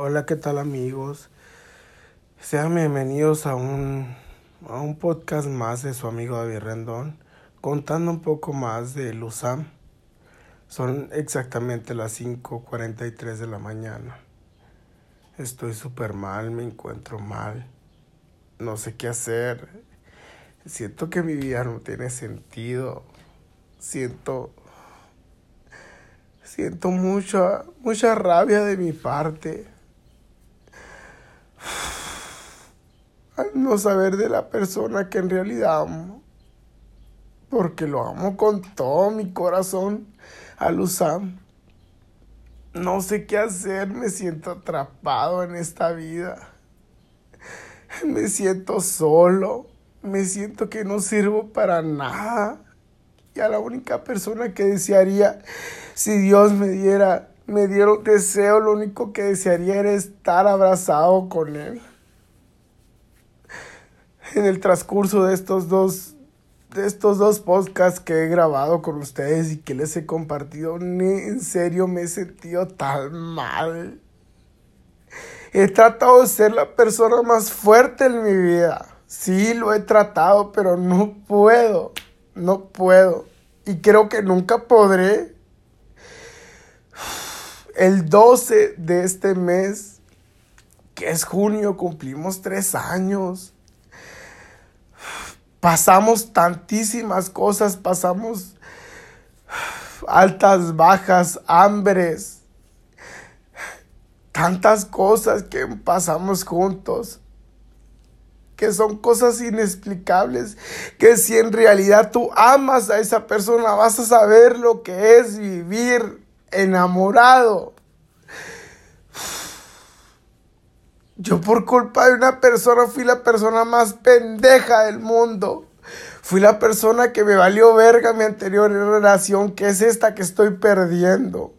Hola, ¿qué tal amigos? Sean bienvenidos a un, a un podcast más de su amigo David Rendón, contando un poco más de Luzam. Son exactamente las 5.43 de la mañana. Estoy súper mal, me encuentro mal. No sé qué hacer. Siento que mi vida no tiene sentido. Siento siento mucha mucha rabia de mi parte. No saber de la persona que en realidad amo. Porque lo amo con todo mi corazón a. No sé qué hacer, me siento atrapado en esta vida. Me siento solo, me siento que no sirvo para nada. Y a la única persona que desearía, si Dios me diera, me diera un deseo, lo único que desearía era estar abrazado con Él. En el transcurso de estos dos de estos dos podcasts que he grabado con ustedes y que les he compartido, en serio me he sentido tan mal. He tratado de ser la persona más fuerte en mi vida. Sí, lo he tratado, pero no puedo. No puedo. Y creo que nunca podré. El 12 de este mes, que es junio, cumplimos tres años pasamos tantísimas cosas, pasamos altas, bajas, hambres, tantas cosas que pasamos juntos, que son cosas inexplicables, que si en realidad tú amas a esa persona vas a saber lo que es vivir enamorado. Yo por culpa de una persona fui la persona más pendeja del mundo. Fui la persona que me valió verga mi anterior relación, que es esta que estoy perdiendo.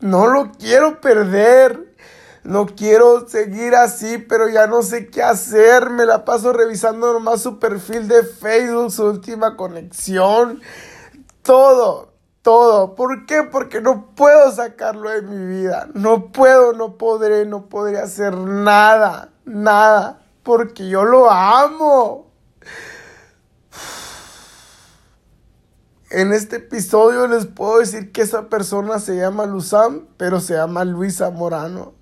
No lo quiero perder. No quiero seguir así, pero ya no sé qué hacer. Me la paso revisando nomás su perfil de Facebook, su última conexión. Todo todo. ¿Por qué? Porque no puedo sacarlo de mi vida. No puedo, no podré, no podré hacer nada, nada. Porque yo lo amo. En este episodio les puedo decir que esa persona se llama Luzán, pero se llama Luisa Morano.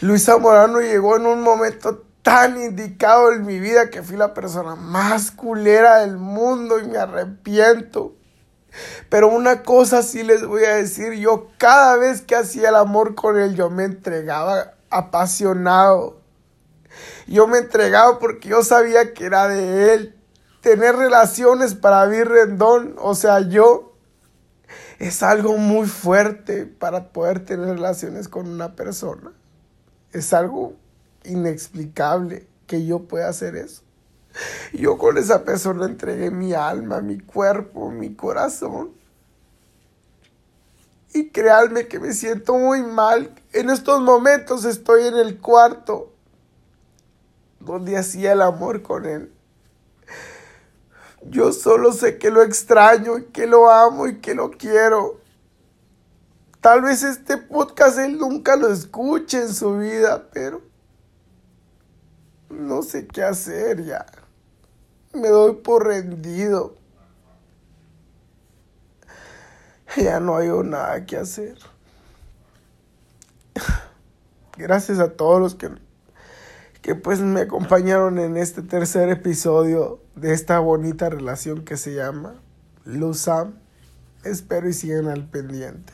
Luisa Morano llegó en un momento tan indicado en mi vida que fui la persona más culera del mundo y me arrepiento. Pero una cosa sí les voy a decir, yo cada vez que hacía el amor con él, yo me entregaba apasionado. Yo me entregaba porque yo sabía que era de él. Tener relaciones para vivir Rendón, o sea, yo, es algo muy fuerte para poder tener relaciones con una persona. Es algo inexplicable que yo pueda hacer eso. Yo con esa persona entregué mi alma, mi cuerpo, mi corazón. Y créanme que me siento muy mal. En estos momentos estoy en el cuarto donde hacía el amor con él. Yo solo sé que lo extraño y que lo amo y que lo quiero. Tal vez este podcast él nunca lo escuche en su vida, pero no sé qué hacer ya me doy por rendido. Ya no hay nada que hacer. Gracias a todos los que, que pues me acompañaron en este tercer episodio de esta bonita relación que se llama Luzam. Espero y sigan al pendiente.